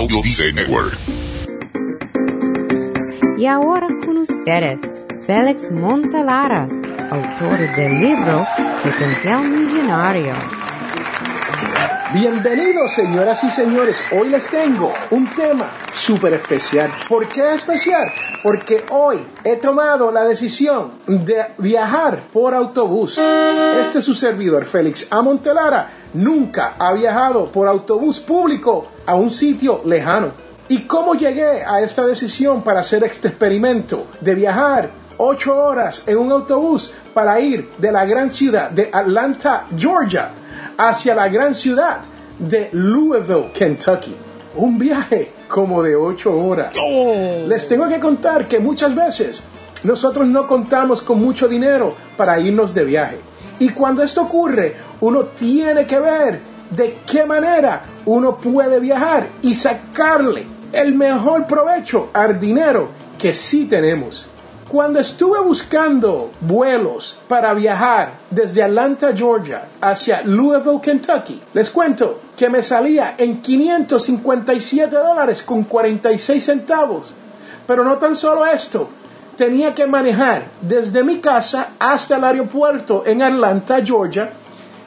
Audio Dice Network. Y ahora con ustedes, Félix Montalara, autor del libro Potencial Millonario. Bienvenidos, señoras y señores. Hoy les tengo un tema súper especial. ¿Por qué especial? Porque hoy he tomado la decisión de viajar por autobús. Este es su servidor, Félix Amontelara, nunca ha viajado por autobús público a un sitio lejano. ¿Y cómo llegué a esta decisión para hacer este experimento de viajar ocho horas en un autobús para ir de la gran ciudad de Atlanta, Georgia, hacia la gran ciudad de Louisville, Kentucky. Un viaje como de ocho horas. Les tengo que contar que muchas veces nosotros no contamos con mucho dinero para irnos de viaje. Y cuando esto ocurre, uno tiene que ver de qué manera uno puede viajar y sacarle el mejor provecho al dinero que sí tenemos. Cuando estuve buscando vuelos para viajar desde Atlanta, Georgia, hacia Louisville, Kentucky, les cuento que me salía en 557 dólares con 46 centavos. Pero no tan solo esto, tenía que manejar desde mi casa hasta el aeropuerto en Atlanta, Georgia,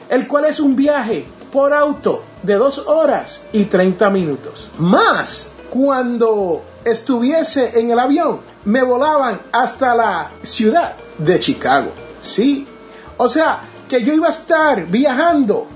el cual es un viaje por auto de 2 horas y 30 minutos. Más cuando estuviese en el avión, me volaban hasta la ciudad de Chicago. Sí, o sea, que yo iba a estar viajando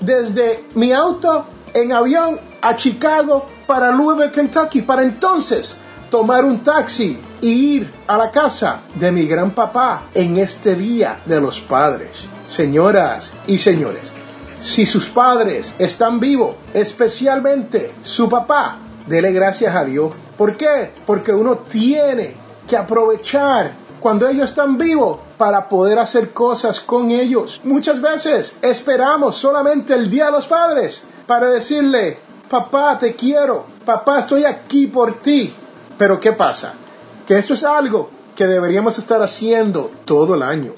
desde mi auto en avión a Chicago para Louisville, Kentucky, para entonces tomar un taxi y ir a la casa de mi gran papá en este día de los padres. Señoras y señores, si sus padres están vivos, especialmente su papá, dele gracias a Dios. ¿Por qué? Porque uno tiene que aprovechar cuando ellos están vivos para poder hacer cosas con ellos. Muchas veces esperamos solamente el Día de los Padres para decirle, papá, te quiero, papá, estoy aquí por ti. Pero ¿qué pasa? Que esto es algo que deberíamos estar haciendo todo el año.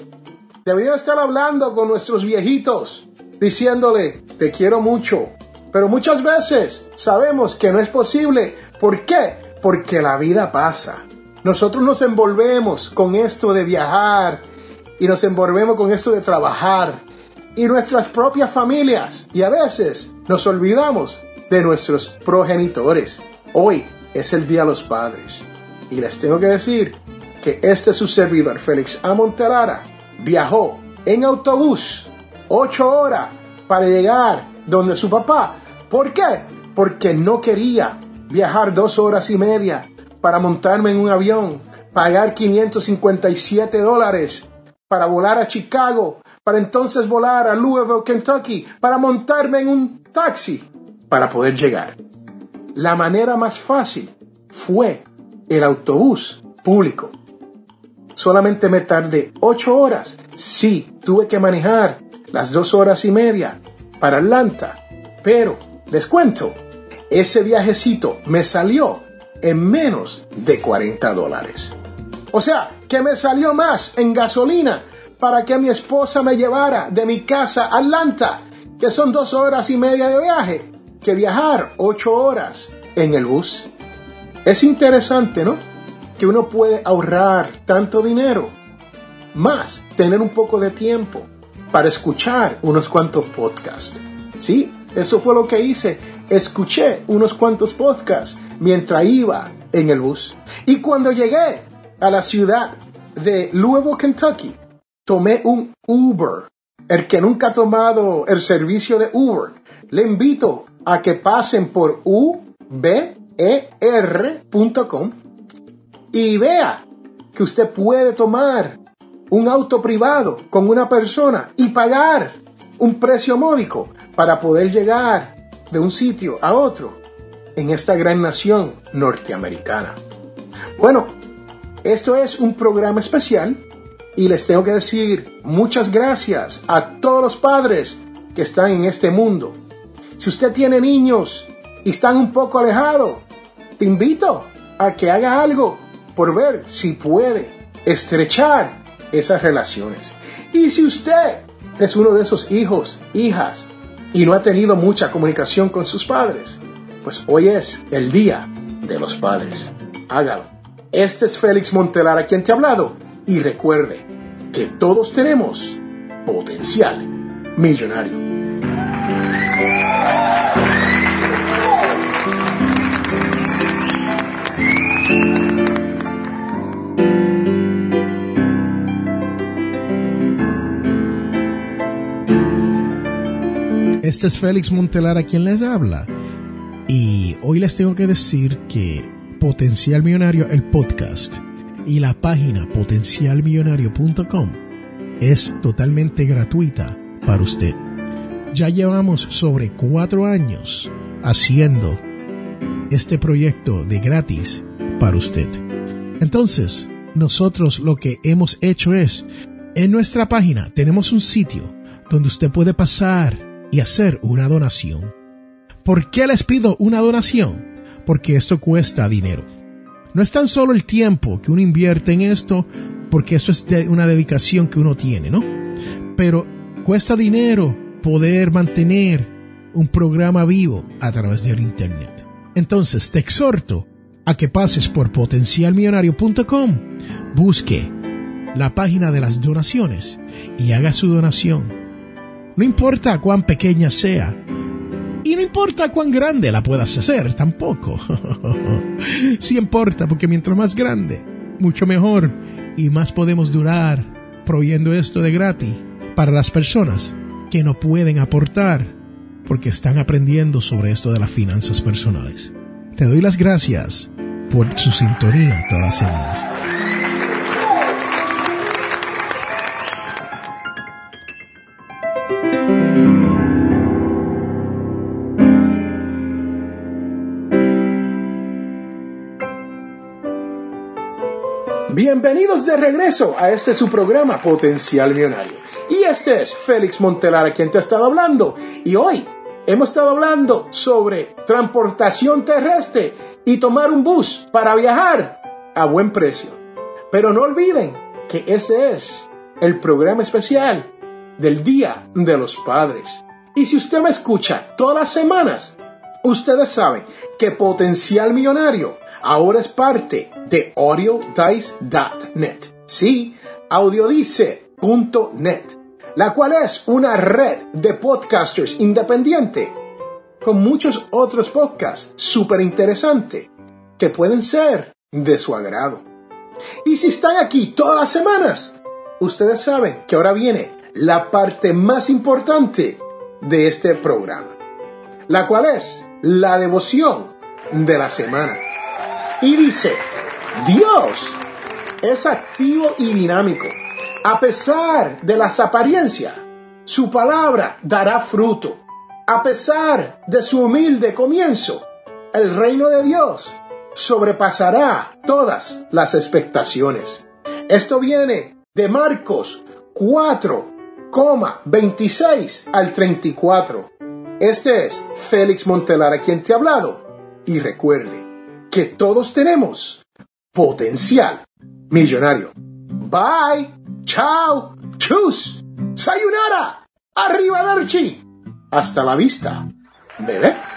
Deberíamos estar hablando con nuestros viejitos, diciéndole, te quiero mucho, pero muchas veces sabemos que no es posible. ¿Por qué? Porque la vida pasa. Nosotros nos envolvemos con esto de viajar y nos envolvemos con esto de trabajar y nuestras propias familias. Y a veces nos olvidamos de nuestros progenitores. Hoy es el Día de los Padres. Y les tengo que decir que este su servidor, Félix A. Montelara, viajó en autobús ocho horas para llegar donde su papá ¿Por qué? Porque no quería viajar dos horas y media para montarme en un avión, pagar 557 dólares para volar a Chicago, para entonces volar a Louisville, Kentucky, para montarme en un taxi para poder llegar. La manera más fácil fue el autobús público. Solamente me tardé ocho horas. Sí, tuve que manejar las dos horas y media para Atlanta, pero les cuento, ese viajecito me salió en menos de 40 dólares. O sea, que me salió más en gasolina para que mi esposa me llevara de mi casa a Atlanta, que son dos horas y media de viaje, que viajar ocho horas en el bus. Es interesante, ¿no? Que uno puede ahorrar tanto dinero, más tener un poco de tiempo para escuchar unos cuantos podcasts. Sí, eso fue lo que hice. Escuché unos cuantos podcasts mientras iba en el bus. Y cuando llegué a la ciudad de Louisville, Kentucky, tomé un Uber. El que nunca ha tomado el servicio de Uber, le invito a que pasen por uber.com y vea que usted puede tomar un auto privado con una persona y pagar un precio módico para poder llegar de un sitio a otro en esta gran nación norteamericana. Bueno, esto es un programa especial y les tengo que decir muchas gracias a todos los padres que están en este mundo. Si usted tiene niños y están un poco alejados, te invito a que haga algo por ver si puede estrechar esas relaciones. Y si usted es uno de esos hijos, hijas, y no ha tenido mucha comunicación con sus padres, pues hoy es el Día de los Padres. Hágalo. Este es Félix Montelar a quien te ha hablado y recuerde que todos tenemos potencial millonario. Este es Félix Montelar a quien les habla. Y hoy les tengo que decir que Potencial Millonario, el podcast, y la página potencialmillonario.com es totalmente gratuita para usted. Ya llevamos sobre cuatro años haciendo este proyecto de gratis para usted. Entonces, nosotros lo que hemos hecho es, en nuestra página tenemos un sitio donde usted puede pasar y hacer una donación. ¿Por qué les pido una donación? Porque esto cuesta dinero. No es tan solo el tiempo que uno invierte en esto, porque esto es una dedicación que uno tiene, ¿no? Pero cuesta dinero poder mantener un programa vivo a través del Internet. Entonces te exhorto a que pases por potencialmillonario.com, busque la página de las donaciones y haga su donación no importa cuán pequeña sea. Y no importa cuán grande la puedas hacer tampoco. sí importa, porque mientras más grande, mucho mejor. Y más podemos durar proveyendo esto de gratis para las personas que no pueden aportar porque están aprendiendo sobre esto de las finanzas personales. Te doy las gracias por su sintonía todas las semanas. Bienvenidos de regreso a este su programa Potencial Millonario. Y este es Félix Montelar quien te ha estado hablando. Y hoy hemos estado hablando sobre transportación terrestre y tomar un bus para viajar a buen precio. Pero no olviden que ese es el programa especial del Día de los Padres. Y si usted me escucha todas las semanas, ustedes saben que Potencial Millonario ahora es parte de audiodice.net. Sí, audiodice.net, la cual es una red de podcasters independiente con muchos otros podcasts súper interesantes que pueden ser de su agrado. Y si están aquí todas las semanas, ustedes saben que ahora viene la parte más importante de este programa, la cual es la devoción de la semana. Y dice, Dios es activo y dinámico. A pesar de las apariencias, su palabra dará fruto. A pesar de su humilde comienzo, el reino de Dios sobrepasará todas las expectaciones. Esto viene de Marcos 4,26 al 34. Este es Félix Montelar a quien te ha hablado. Y recuerde, que todos tenemos potencial millonario. Bye, chao, chus, sayonara, arrivederci. Hasta la vista, bebé.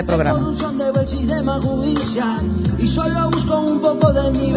este programa. Y solo busco un poco de mi.